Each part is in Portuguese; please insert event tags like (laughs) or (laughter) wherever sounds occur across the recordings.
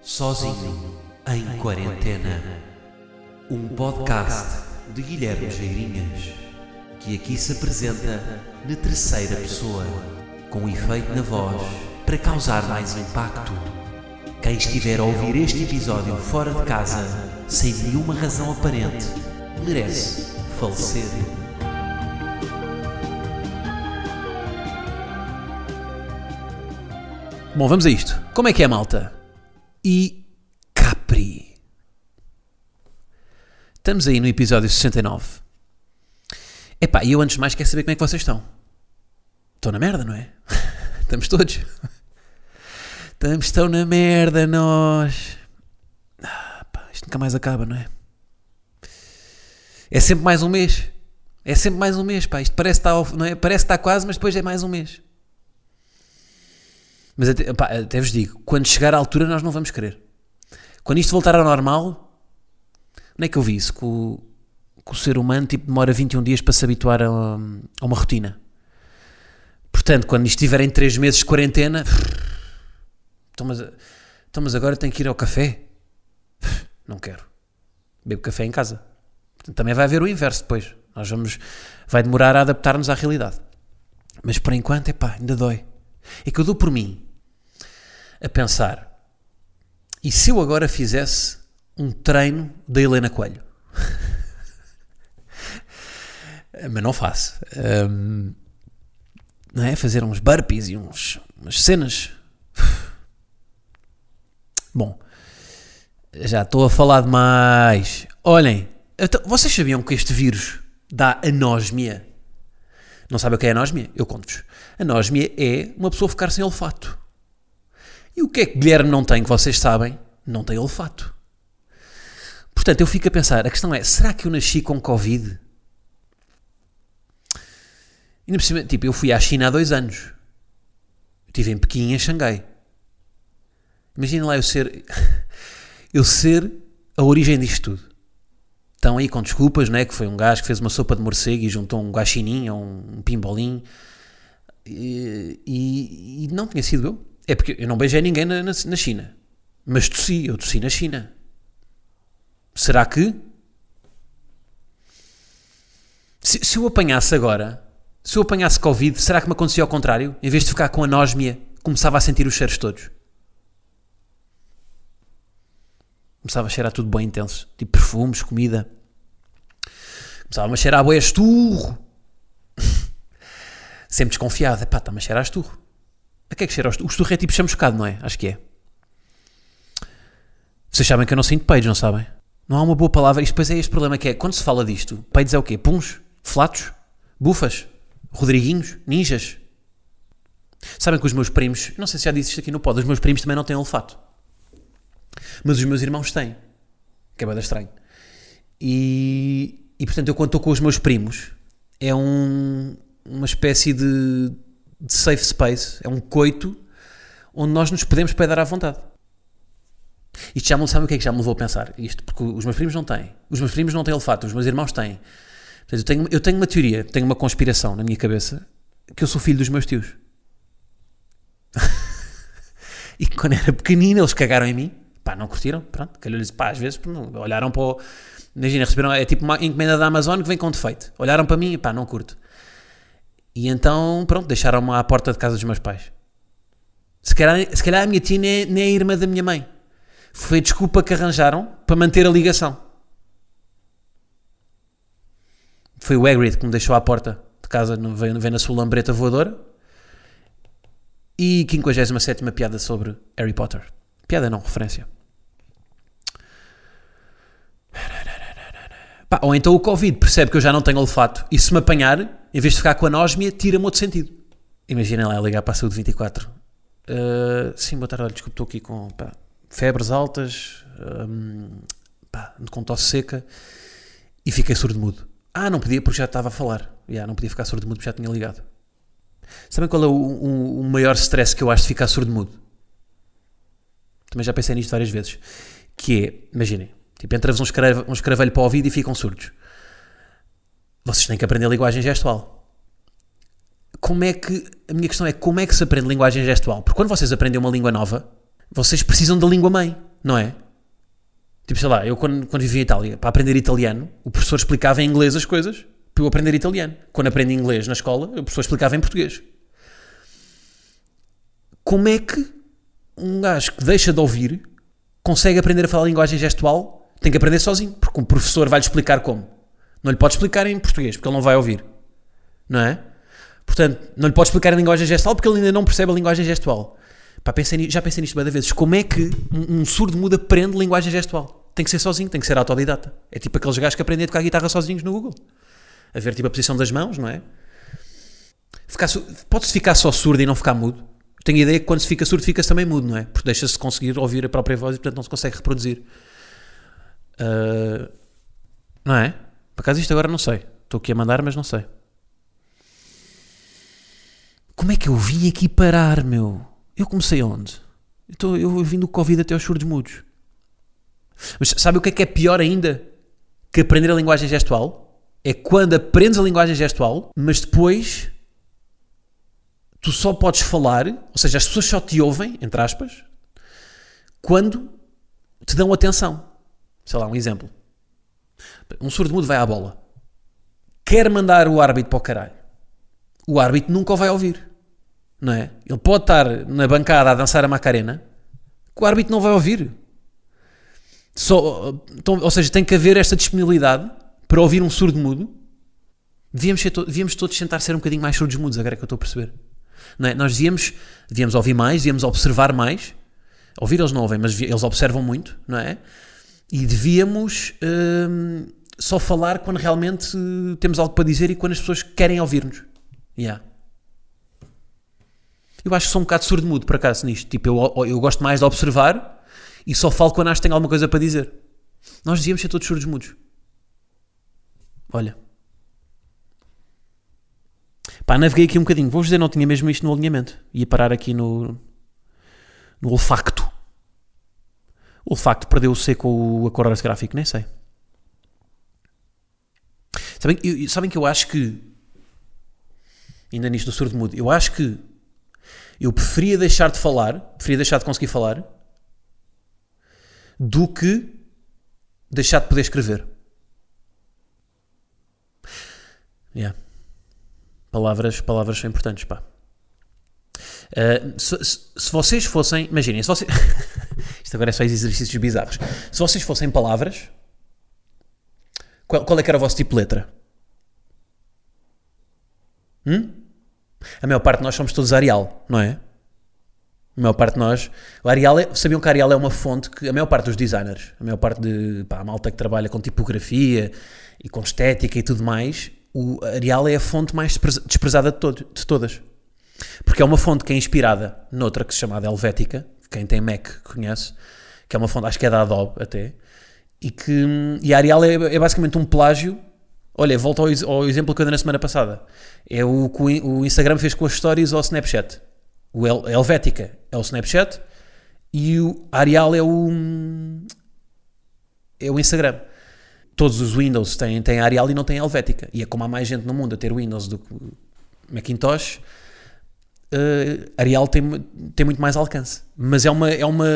Sozinho em Quarentena. Um podcast de Guilherme Geirinhas, que aqui se apresenta na terceira pessoa, com efeito na voz para causar mais impacto. Quem estiver a ouvir este episódio fora de casa, sem nenhuma razão aparente, merece falecer. Bom, vamos a isto. Como é que é, malta? E Capri. Estamos aí no episódio 69. Epá, e eu antes de mais quero saber como é que vocês estão. Estão na merda, não é? (laughs) Estamos todos. Estamos tão na merda, nós. Ah, pá, isto nunca mais acaba, não é? É sempre mais um mês. É sempre mais um mês, pá. Isto parece que está, não é? parece que está quase, mas depois é mais um mês. Mas até, pá, até vos digo, quando chegar à altura nós não vamos querer. Quando isto voltar ao normal, onde é que eu vi isso? Que o, que o ser humano tipo, demora 21 dias para se habituar a, a uma rotina. Portanto, quando isto estiver em 3 meses de quarentena, então mas, então mas agora tenho que ir ao café? Não quero. Bebo café em casa. Portanto, também vai haver o inverso depois. Nós vamos, vai demorar a adaptar-nos à realidade. Mas por enquanto, é pá, ainda dói. É que eu dou por mim a pensar: e se eu agora fizesse um treino da Helena Coelho? (laughs) Mas não faço. Um, não é? Fazer uns burpees e uns, umas cenas. (sighs) Bom, já estou a falar demais. Olhem, então, vocês sabiam que este vírus dá anósmia? Não sabem o que é anósmia? Eu conto-vos. Anósmia é uma pessoa ficar sem olfato. E o que é que Guilherme não tem, que vocês sabem? Não tem olfato. Portanto, eu fico a pensar, a questão é, será que eu nasci com Covid? E por cima, tipo, eu fui à China há dois anos. Estive em Pequim, em Xangai. Imagina lá eu ser, (laughs) eu ser a origem disto tudo. Estão aí com desculpas, né? Que foi um gajo que fez uma sopa de morcego e juntou um guaxinim um pimbolim. E, e, e, não tinha sido eu. É porque eu não beijei ninguém na, na, na China. Mas tossi, eu tossi na China. Será que? Se, se eu apanhasse agora, se eu apanhasse Covid, será que me acontecia ao contrário? Em vez de ficar com anósmia, começava a sentir os cheiros todos. Começava a cheirar tudo bem intenso. Tipo perfumes, comida. Começava a cheirar a boia esturro. (laughs) Sempre desconfiado. Epá, está-me a cheirar a esturro. A que é que cheira o esturro? É tipo chamuscado, não é? Acho que é. Vocês sabem que eu não sinto peidos, não sabem? Não há uma boa palavra. Isto depois é este problema que é, quando se fala disto, peidos é o quê? Puns? Flatos? Bufas? Rodriguinhos? Ninjas? Sabem que os meus primos, não sei se já disse isto aqui no pod, os meus primos também não têm olfato. Mas os meus irmãos têm. Que é bem estranho. E, e portanto, eu quando estou com os meus primos, é um, uma espécie de, de safe space, é um coito onde nós nos podemos peidar à vontade. Isto já me sabe o que é que já me levou a pensar? Isto, porque os meus primos não têm. Os meus primos não têm olfato, os meus irmãos têm. Portanto, eu tenho, eu tenho uma teoria, tenho uma conspiração na minha cabeça que eu sou filho dos meus tios. (laughs) e quando era pequenino eles cagaram em mim. Pá, não curtiram, pronto. Calhou-lhes, pá, às vezes olharam para o... Imagina, receberam, é tipo uma encomenda da Amazon que vem com defeito. Olharam para mim e pá, não curto. E então, pronto, deixaram-me à porta de casa dos meus pais. Se calhar, se calhar a minha tia nem é, nem é a irmã da minha mãe. Foi a desculpa que arranjaram para manter a ligação. Foi o Hagrid que me deixou à porta de casa, veio, veio na sua lambreta voadora. E 57 piada sobre Harry Potter. Piada não, referência. Pá, ou então o Covid percebe que eu já não tenho olfato e se me apanhar, em vez de ficar com a anósmia, tira-me outro sentido. Imaginem lá ligar para a saúde 24. Uh, sim, boa tarde, olha, desculpe, estou aqui com pá, febres altas, um, pá, com tosse seca e fiquei surdo-mudo. Ah, não podia porque já estava a falar. Yeah, não podia ficar surdo-mudo porque já tinha ligado. Sabem qual é o, o, o maior stress que eu acho de ficar surdo-mudo? Também já pensei nisto várias vezes. Que é, imaginem, tipo, entra-vos um, escrave, um escravelho para o ouvido e ficam surdos. Vocês têm que aprender a linguagem gestual. Como é que. A minha questão é como é que se aprende linguagem gestual? Porque quando vocês aprendem uma língua nova, vocês precisam da língua mãe. não é? Tipo, sei lá, eu quando, quando vivi em Itália, para aprender italiano, o professor explicava em inglês as coisas para eu aprender italiano. Quando aprendi inglês na escola, o professor explicava em português. Como é que um gajo que deixa de ouvir consegue aprender a falar linguagem gestual? Tem que aprender sozinho, porque um professor vai-lhe explicar como. Não lhe pode explicar em português, porque ele não vai ouvir. Não é? Portanto, não lhe pode explicar em linguagem gestual porque ele ainda não percebe a linguagem gestual. Pá, pensei, já pensei nisto várias vezes. Como é que um, um surdo mudo aprende linguagem gestual? Tem que ser sozinho, tem que ser autodidata. É tipo aqueles gajos que aprendem a tocar guitarra sozinhos no Google. A ver tipo a posição das mãos, não é? Pode-se ficar só surdo e não ficar mudo. Tenho a ideia que quando se fica surdo, fica-se também mudo, não é? Porque deixa-se conseguir ouvir a própria voz e portanto não se consegue reproduzir. Uh, não é? Por acaso isto agora não sei. Estou aqui a mandar, mas não sei. Como é que eu vim aqui parar, meu? Eu comecei onde? Então, eu vim do Covid até aos surdos mudos. Mas sabe o que é que é pior ainda que aprender a linguagem gestual? É quando aprendes a linguagem gestual, mas depois tu só podes falar, ou seja, as pessoas só te ouvem, entre aspas, quando te dão atenção. Sei lá, um exemplo. Um surdo mudo vai à bola. Quer mandar o árbitro para o caralho. O árbitro nunca o vai ouvir. Não é? Ele pode estar na bancada a dançar a Macarena, que o árbitro não vai ouvir. Só, então, ou seja, tem que haver esta disponibilidade para ouvir um surdo mudo. Devíamos, to devíamos todos tentar ser um bocadinho mais surdos mudos, agora é que eu estou a perceber. Não é? Nós devíamos, devíamos ouvir mais, devíamos observar mais. Ouvir eles não ouvem, mas eles observam muito, não é? E devíamos hum, só falar quando realmente temos algo para dizer e quando as pessoas querem ouvir-nos. Yeah. Eu acho que sou um bocado surdo-mudo, por acaso, nisto. Tipo, eu, eu gosto mais de observar e só falo quando acho que tenho alguma coisa para dizer. Nós devíamos ser todos surdos-mudos. Olha. Pá, naveguei aqui um bocadinho. Vou-vos dizer, não tinha mesmo isto no alinhamento. Ia parar aqui no, no olfacto. O olfacto perdeu o C com o acorde gráfico, nem sei. Sabem, eu, sabem que eu acho que, ainda nisto do surdo mudo, eu acho que eu preferia deixar de falar, preferia deixar de conseguir falar, do que deixar de poder escrever. Yeah. Palavras, palavras são importantes, pá. Uh, se, se, se, vocês fossem, imaginem, se vocês, (laughs) isto agora é só exercícios bizarros. Se vocês fossem palavras, qual, qual é que era o vosso tipo de letra? Hum? A maior parte de nós somos todos Arial, não é? A maior parte de nós. O Arial é, sabiam que Arial é uma fonte que a maior parte dos designers, a maior parte de pá, a malta que trabalha com tipografia e com estética e tudo mais, o Arial é a fonte mais desprezada de, todo, de todas. Porque é uma fonte que é inspirada noutra que se chama Helvética, quem tem Mac conhece, que é uma fonte, acho que é da Adobe até, e que e a Arial é, é basicamente um plágio Olha, volto ao, ao, exemplo que eu dei na semana passada. É o que o Instagram fez com as stories ao Snapchat. O El, Helvética é o Snapchat e o Arial é o, é o Instagram. Todos os Windows têm, têm Arial e não têm Helvética. E é como há mais gente no mundo a ter Windows do que Macintosh, uh, Arial tem, tem muito mais alcance. Mas é uma, é, uma,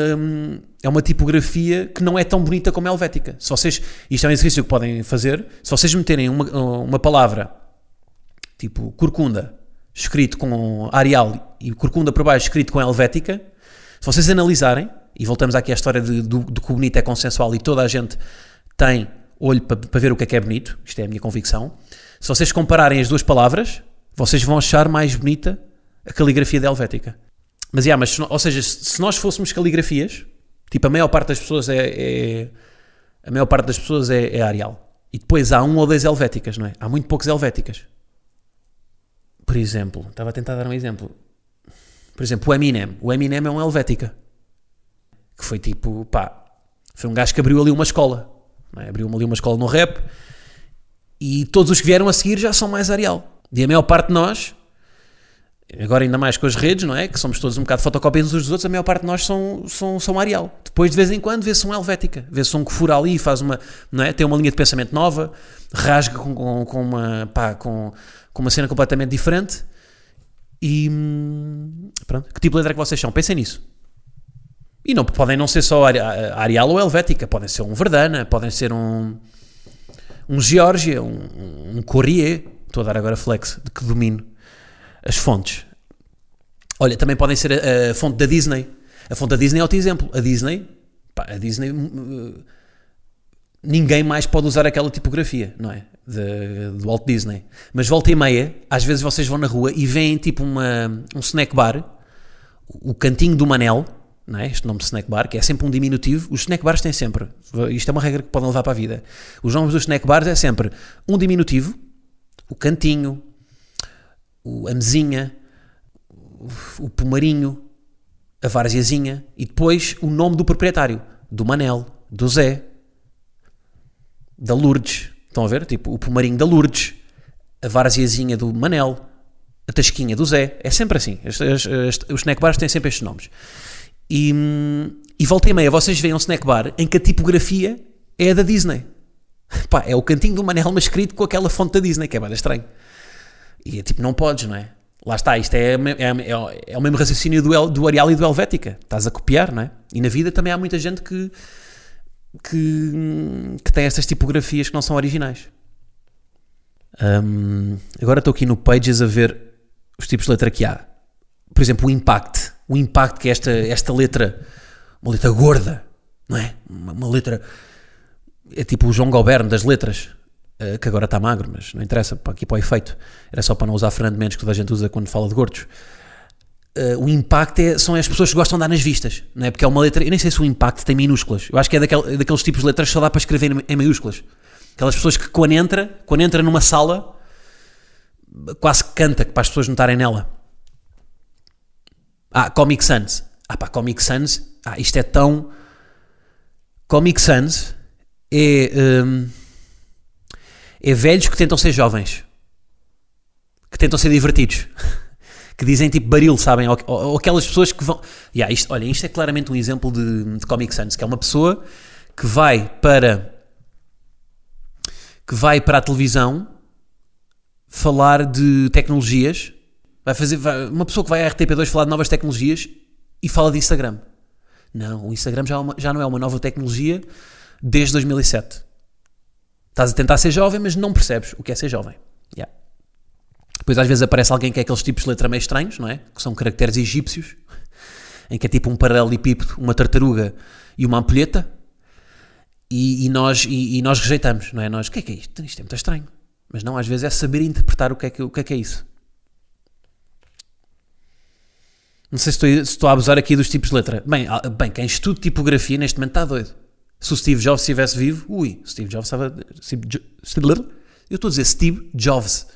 é uma tipografia que não é tão bonita como a helvética. Se vocês, isto é um exercício que podem fazer, se vocês meterem uma, uma palavra tipo corcunda, escrito com Arial e corcunda por baixo escrito com helvética, se vocês analisarem, e voltamos aqui à história de, do, do que o bonito é consensual e toda a gente tem olho para, para ver o que é que é bonito, isto é a minha convicção, se vocês compararem as duas palavras, vocês vão achar mais bonita a caligrafia da Helvética. Mas, yeah, mas ou seja, se nós fôssemos caligrafias, tipo, a maior parte das pessoas é, é a maior parte das pessoas é, é Arial. E depois há um ou dois helvéticas, não é? Há muito poucos helvéticas. Por exemplo, estava a tentar dar um exemplo. Por exemplo, o Eminem. O Eminem é um helvética. Que foi tipo, pá, foi um gajo que abriu ali uma escola. É? Abriu ali uma escola no rap. E todos os que vieram a seguir já são mais Arial. E a maior parte de nós agora ainda mais com as redes, não é? Que somos todos um bocado fotocópias uns dos outros, a maior parte de nós são, são, são Arial. Depois, de vez em quando, vê-se um Helvética, vê-se um que fura ali, faz uma, não é? Tem uma linha de pensamento nova, rasga com, com, com uma, pá, com, com uma cena completamente diferente. E pronto, que tipo de letra é que vocês são? Pensem nisso. E não, podem não ser só Arial ou Helvética, podem ser um Verdana, podem ser um, um Geórgia, um, um Corrier. Estou a dar agora flex de que domino as fontes. Olha, também podem ser a, a fonte da Disney. A fonte da Disney é outro exemplo. A Disney, pá, a Disney, uh, ninguém mais pode usar aquela tipografia, não é? De, do Walt Disney. Mas volta e meia, às vezes vocês vão na rua e veem tipo uma, um snack bar, o cantinho do Manel, não é? este nome de snack bar, que é sempre um diminutivo. Os snack bars têm sempre, isto é uma regra que podem levar para a vida. Os nomes dos snack bars é sempre um diminutivo, o cantinho, o, a mesinha, o, o pomarinho, a varziazinha e depois o nome do proprietário, do Manel, do Zé, da Lourdes. Estão a ver? Tipo, o pomarinho da Lourdes, a varziazinha do Manel, a tasquinha do Zé. É sempre assim. As, as, as, os snack bars têm sempre estes nomes. E, e volta e meia vocês veem um snack bar em que a tipografia é a da Disney. Pá, é o cantinho do Manel, mas escrito com aquela fonte da Disney, que é bem estranho. E é tipo, não podes, não é? Lá está, isto é, é, é, é o mesmo raciocínio do, do Arial e do Helvética. Estás a copiar, não é? E na vida também há muita gente que, que, que tem estas tipografias que não são originais. Um, agora estou aqui no Pages a ver os tipos de letra que há. Por exemplo, o Impact. O Impact, que é esta, esta letra, uma letra gorda, não é? Uma, uma letra. É tipo o João Goberno das letras, uh, que agora está magro, mas não interessa, aqui para o efeito. Era só para não usar Fernando Mendes, que toda a gente usa quando fala de gordos. Uh, o impacto é, são as pessoas que gostam de dar nas vistas, não é? Porque é uma letra. Eu nem sei se o impacto tem minúsculas. Eu acho que é daquele, daqueles tipos de letras que só dá para escrever em, em maiúsculas. Aquelas pessoas que quando entra, quando entra numa sala, quase canta para as pessoas notarem nela. Ah, Comic Sans. Ah pá, Comic Sans. Ah, isto é tão. Comic Sans é. Um, é velhos que tentam ser jovens. Que tentam ser divertidos. (laughs) que dizem tipo baril, sabem? Ou, ou, aquelas pessoas que vão. Yeah, isto, olha, isto é claramente um exemplo de, de Comic Sans, que é uma pessoa que vai para. que vai para a televisão falar de tecnologias Vai fazer vai, uma pessoa que vai à RTP2 falar de novas tecnologias e fala de Instagram. Não, o Instagram já, é uma, já não é uma nova tecnologia desde 2007. Estás a tentar ser jovem, mas não percebes o que é ser jovem. Yeah. Depois às vezes aparece alguém que é aqueles tipos de letra meio estranhos, não é? Que são caracteres egípcios, em que é tipo um paralelepípedo, uma tartaruga e uma ampulheta, e, e nós, e, e, nós rejeitamos, não é? Nós, o que é que é isto? Isto é muito estranho. Mas não, às vezes é saber interpretar o que é que, o que, é, que é isso. Não sei se estou, se estou, a abusar aqui dos tipos de letra. Bem, ah, bem, quem estuda tipografia neste momento está doido. Se o Steve Jobs estivesse vivo, ui, Steve Jobs estava. eu estou a dizer Steve Jobs.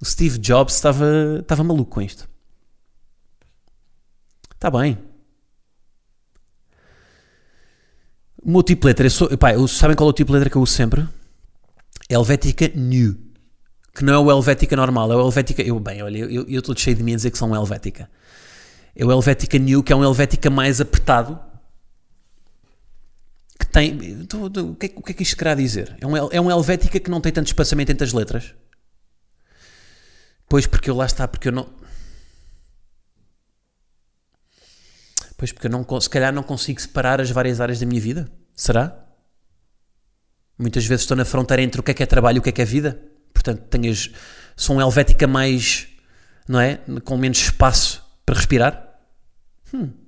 O Steve Jobs estava, estava maluco com isto. Está bem. O meu tipo de letra, eu sou, pá, eu, sabem qual é o tipo de letra que eu uso sempre? Helvética New. Que não é o Helvética normal, é o Helvética. Eu, bem, olha, eu estou cheio de mim a dizer que são Helvética é o Helvética New, que é um Helvética mais apertado. Tem. O que, é, o que é que isto querá dizer? É um, é um Helvética que não tem tanto espaçamento entre as letras. Pois, porque eu lá está, porque eu não. Pois, porque eu não, se calhar não consigo separar as várias áreas da minha vida. Será? Muitas vezes estou na fronteira entre o que é que é trabalho e o que é que é vida. Portanto, tenho as, sou um Helvética mais. Não é? Com menos espaço para respirar? Hum.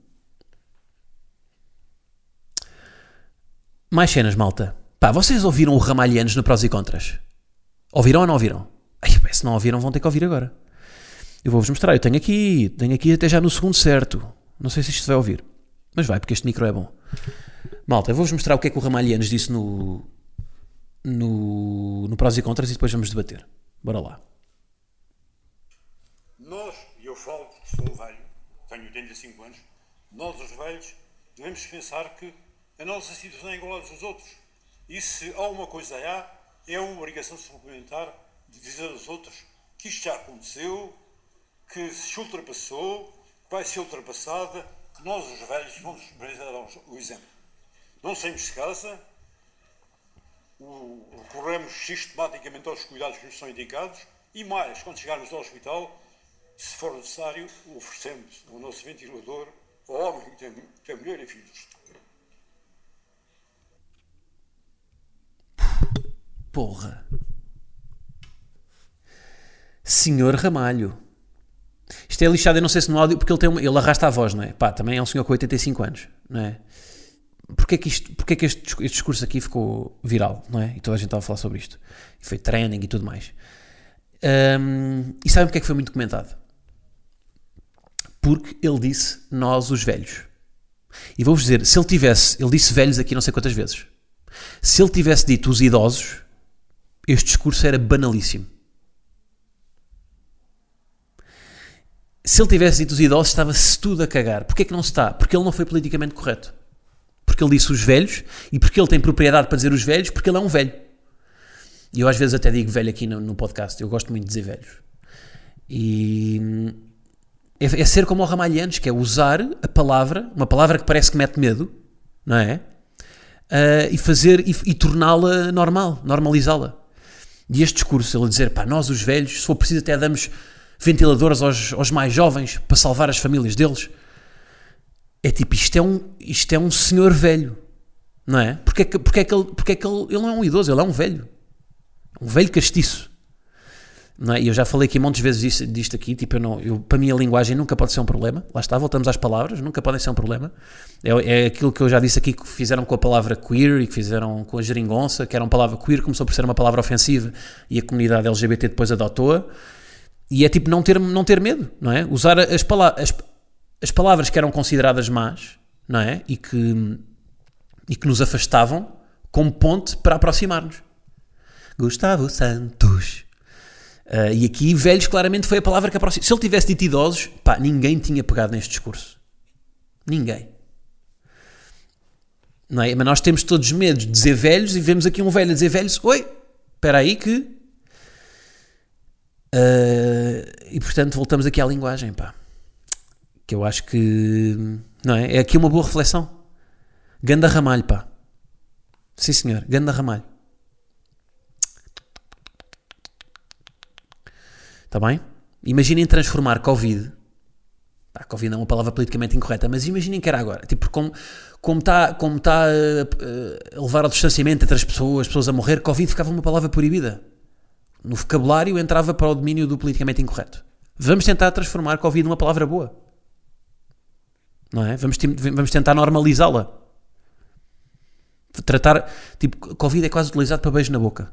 Mais cenas, malta. Pá, vocês ouviram o Ramalhianos no Prós e Contras? Ouviram ou não ouviram? Ai, se não ouviram, vão ter que ouvir agora. Eu vou-vos mostrar. Eu tenho aqui, tenho aqui até já no segundo certo. Não sei se isto vai ouvir. Mas vai, porque este micro é bom. Malta, eu vou-vos mostrar o que é que o Ramalhianos disse no, no, no Prós e Contras e depois vamos debater. Bora lá. Nós, e eu falo, sou velho, tenho 85 anos, nós os velhos devemos pensar que a nossa situação igual às dos outros. E se há uma coisa há, é uma obrigação suplementar de dizer aos outros que isto já aconteceu, que se ultrapassou, que vai ser ultrapassada, que nós os velhos vamos dar o exemplo. Não saímos de casa, recorremos sistematicamente aos cuidados que nos são indicados e mais, quando chegarmos ao hospital, se for necessário, oferecemos o nosso ventilador ao homem que tem, tem mulher e filhos. Porra. Senhor Ramalho. Isto é lixado, eu não sei se no áudio, porque ele, tem uma, ele arrasta a voz, não é? Pá, também é um senhor com 85 anos, não é? Porquê que, isto, porquê que este, este discurso aqui ficou viral, não é? E toda a gente estava a falar sobre isto. E foi trending e tudo mais. Um, e sabem porque é que foi muito comentado? Porque ele disse nós os velhos. E vou-vos dizer, se ele tivesse, ele disse velhos aqui não sei quantas vezes. Se ele tivesse dito os idosos, este discurso era banalíssimo. Se ele tivesse dito os idosos, estava-se tudo a cagar. Porquê é que não se está? Porque ele não foi politicamente correto. Porque ele disse os velhos e porque ele tem propriedade para dizer os velhos, porque ele é um velho. E eu às vezes até digo velho aqui no, no podcast, eu gosto muito de dizer velhos. E é, é, ser como o Ramalhantes, que é usar a palavra, uma palavra que parece que mete medo, não é? Uh, e fazer e, e torná-la normal, normalizá-la. E este discurso, ele dizer, pá, nós os velhos, se for preciso até damos ventiladores aos, aos mais jovens para salvar as famílias deles. É tipo, isto é um, isto é um senhor velho, não é? Porque é que, porque é que, ele, porque é que ele, ele não é um idoso, ele é um velho. Um velho castiço. Não é? E eu já falei aqui montes vezes disto, disto aqui, tipo, eu não, eu, para mim a linguagem nunca pode ser um problema. Lá está, voltamos às palavras, nunca podem ser um problema. É, é aquilo que eu já disse aqui que fizeram com a palavra queer e que fizeram com a geringonça, que era uma palavra queer, começou por ser uma palavra ofensiva e a comunidade LGBT depois adotou-a. E é tipo não ter, não ter medo, não é? Usar as, pala as, as palavras que eram consideradas más, não é? E que, e que nos afastavam como ponte para aproximar-nos. Gustavo Santos. Uh, e aqui, velhos, claramente foi a palavra que aproxima. Se ele tivesse dito idosos, pá, ninguém tinha pegado neste discurso. Ninguém. Não é? Mas nós temos todos medo de dizer velhos e vemos aqui um velho a dizer velhos. Oi, espera aí que Uh, e portanto voltamos aqui à linguagem, pá. Que eu acho que não é? É aqui uma boa reflexão. Ganda ramalho, pá. Sim senhor, ganda ramalho. Está bem? Imaginem transformar Covid. Pá, Covid é uma palavra politicamente incorreta, mas imaginem que era agora. Tipo, como, como está como tá a, a levar ao distanciamento entre as pessoas, as pessoas a morrer, Covid ficava uma palavra proibida no vocabulário entrava para o domínio do politicamente incorreto. Vamos tentar transformar Covid numa palavra boa. Não é? Vamos, vamos tentar normalizá-la. Tratar, tipo, Covid é quase utilizado para beijo na boca.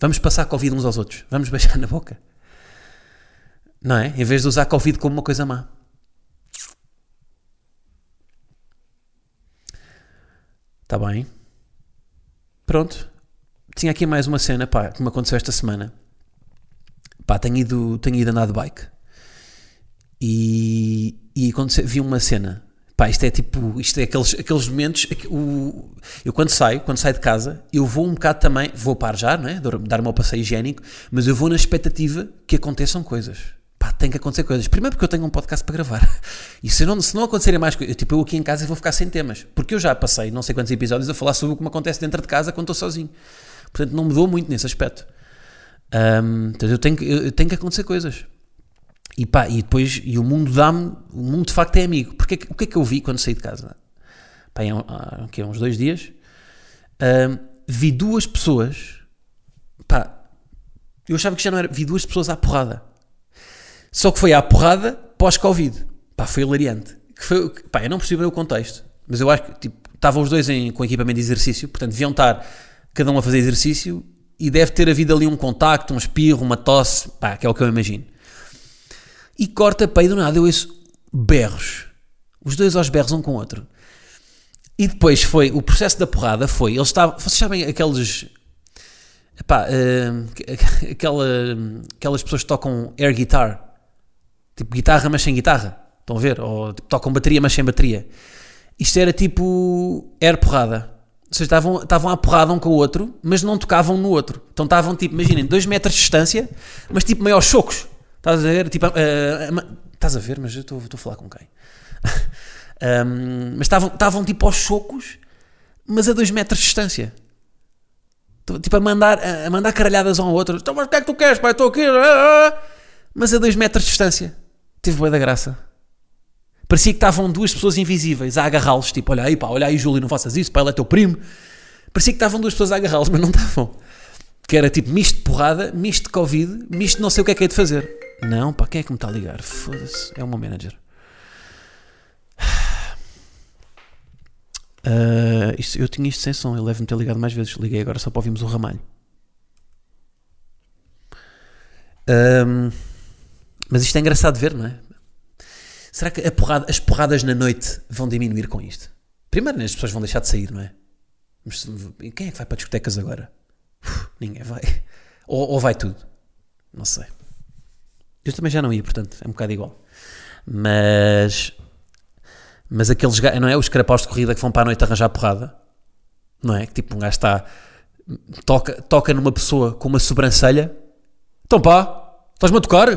Vamos passar Covid uns aos outros. Vamos beijar na boca. Não é? Em vez de usar Covid como uma coisa má. Está bem? Pronto tinha aqui mais uma cena, pá, que me aconteceu esta semana. Pá, tenho ido, tenho ido andar de bike. E, e aconteceu, vi uma cena. Pá, isto é tipo, isto é aqueles, aqueles momentos, o, eu quando saio, quando saio de casa, eu vou um bocado também, vou para já, não é? Dar o meu passeio higiênico, mas eu vou na expectativa que aconteçam coisas. Pá, tem que acontecer coisas. Primeiro porque eu tenho um podcast para gravar. (laughs) E se não, se não acontecerem mais coisas, tipo, eu aqui em casa vou ficar sem temas. Porque eu já passei não sei quantos episódios a falar sobre o que me acontece dentro de casa quando estou sozinho. Portanto, não mudou muito nesse aspecto. Um, portanto, eu tenho, eu tenho que acontecer coisas. E pá, e depois, e o mundo dá-me, o mundo de facto é amigo. Porque o que é que eu vi quando saí de casa? Pá, há, há uns dois dias, um, vi duas pessoas, pá, eu achava que já não era, vi duas pessoas à porrada. Só que foi à porrada pós-Covid. Pá, foi hilariante. Que foi, pá, eu não percebi o contexto, mas eu acho que, tipo, estavam os dois em, com equipamento de exercício, portanto, deviam estar cada um a fazer exercício e deve ter havido ali um contacto, um espirro, uma tosse, pá, que é o que eu imagino. E corta e do nada eu ouço berros. Os dois aos berros um com o outro. E depois foi, o processo da porrada foi, eles estavam, vocês sabem aqueles, epá, uh, (laughs) aquela, aquelas pessoas que tocam air guitar, tipo guitarra mas sem guitarra, estão a ver? Ou tipo, tocam bateria mas sem bateria. Isto era tipo air porrada seja, estavam, estavam a porrada um com o outro, mas não tocavam no outro. Então estavam, tipo, imaginem, dois metros de distância, mas tipo meio aos chocos. Estás a ver? Tipo, uh, estás a ver, mas eu estou, a falar com quem? (laughs) um, mas estavam, tipo aos chocos, mas a dois metros de distância. Tipo, a mandar, a mandar caralhadas um ao outro. Então, mas o que é que tu queres, pai? Estou aqui. Mas a dois metros de distância. Tive boa da graça. Parecia que estavam duas pessoas invisíveis a agarrá-los, tipo, olha aí, pá, olha aí, Júlio, não faças isso, pá, ele é teu primo. Parecia que estavam duas pessoas a agarrá-los, mas não estavam. Que era tipo misto de porrada, misto de Covid, misto de não sei o que é que é de fazer. Não, pá, quem é que me está a ligar? Foda-se, é o meu manager. (sighs) Ah, isto- eu tinha isto sem som, ele deve-me ter ligado mais vezes. Liguei agora só para ouvirmos o ramalho. Ahm, mas isto é engraçado de ver, não é? Será que porrada- as porradas na noite vão diminuir com isto? Primeiro, né, as pessoas vão deixar de sair, não é? Mas quem é que vai para discotecas agora? Uf, ninguém vai. (laughs) Ou, ou vai tudo. Não sei. Eu também já não ia, portanto, é um bocado igual. Mas. Mas aqueles gajos, não é? Os carapaus de corrida que vão para a noite arranjar porrada, não é? Que tipo, um gajo está. Toca, toca numa pessoa com uma sobrancelha. Então pá, estás-me a tocar?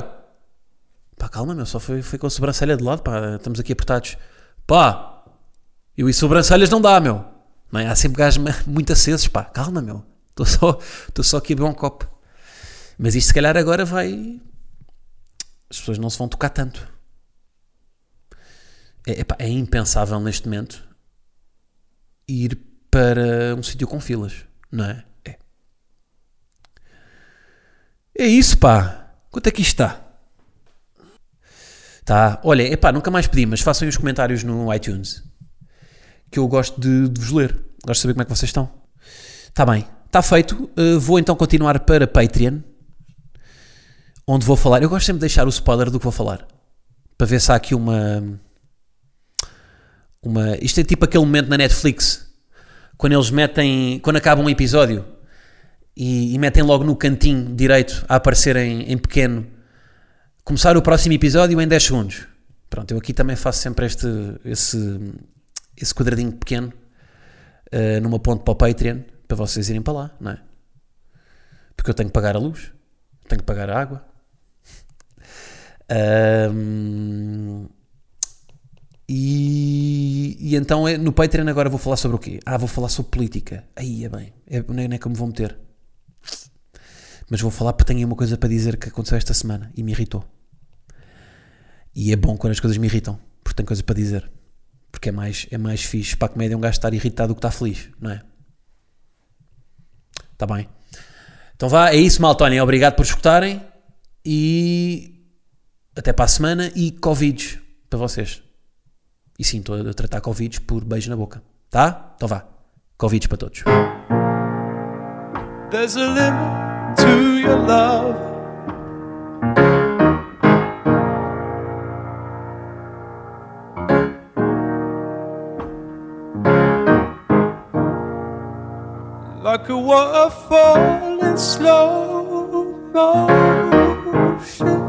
Pá, calma, meu, só foi, foi com a sobrancelha de lado, pá, estamos aqui apertados. Pá, eu e sobrancelhas não dá, meu. Não é? Há sempre gajos (laughs) muito acesos, pá, calma, meu. Estou só, só aqui a beber um copo. Mas isto se calhar agora vai. As pessoas não se vão tocar tanto. É, é impensável neste momento ir para um sítio com filas, não é? É. É isso, pá. Quanto é que isto está? Tá. Olha, epá, nunca mais pedi, mas façam os comentários no iTunes. Que eu gosto de, de vos ler. Gosto de saber como é que vocês estão. Está bem. Está feito. Uh, vou então continuar para Patreon. Onde vou falar. Eu gosto sempre de deixar o spoiler do que vou falar. Para ver se há aqui uma. Uma. Isto é tipo aquele momento na Netflix. Quando eles metem. Quando acaba um episódio. E, e metem logo no cantinho direito a aparecer em, em pequeno começar o próximo episódio em 10 segundos. Pronto, eu aqui também faço sempre este, esse, esse quadradinho pequeno uh, numa ponte para o Patreon para vocês irem para lá, não é? Porque eu tenho que pagar a luz, tenho que pagar a água. E, e então é- no Patreon agora vou falar sobre o quê? Ah, vou falar sobre política. Aí é bem, é, nem, nem como vou meter. Mas vou falar porque tenho uma coisa para dizer que aconteceu esta semana e me irritou. E é bom quando as coisas me irritam, porque tenho coisa para dizer. Porque é mais, é mais fixe para a comédia um gajo estar irritado do que estar feliz, não é? Está bem. Então vá, é isso, Maltónia. Obrigado por escutarem e até para a semana e Covids para vocês. E sim, estou a tratar Covids por beijo na boca. Tá? Então vá. Covids para todos. There's a limit to your love. Like a waterfall in slow motion.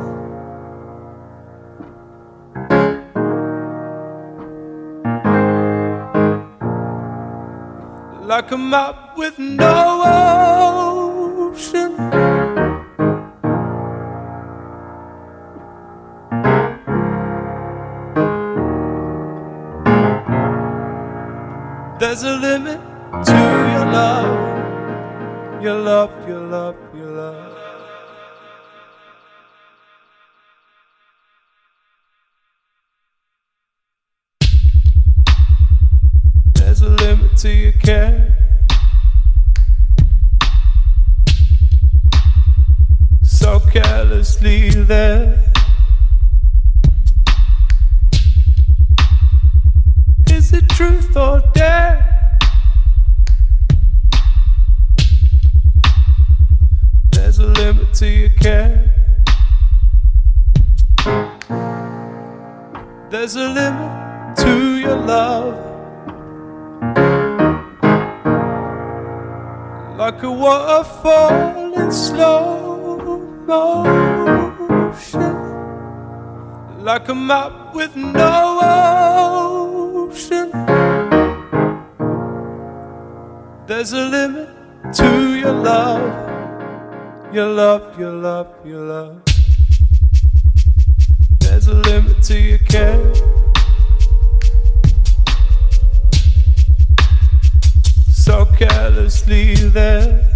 Like a map with no ocean. There's a limit to your love, your love, your love, your love. To your care. So carelessly there. Is it truth or dare? There's a limit to your care. There's a limit Like a waterfall in slow motion. Like a map with no ocean. There's a limit to your love. Your love, your love, your love. There's a limit to your care. So carelessly there.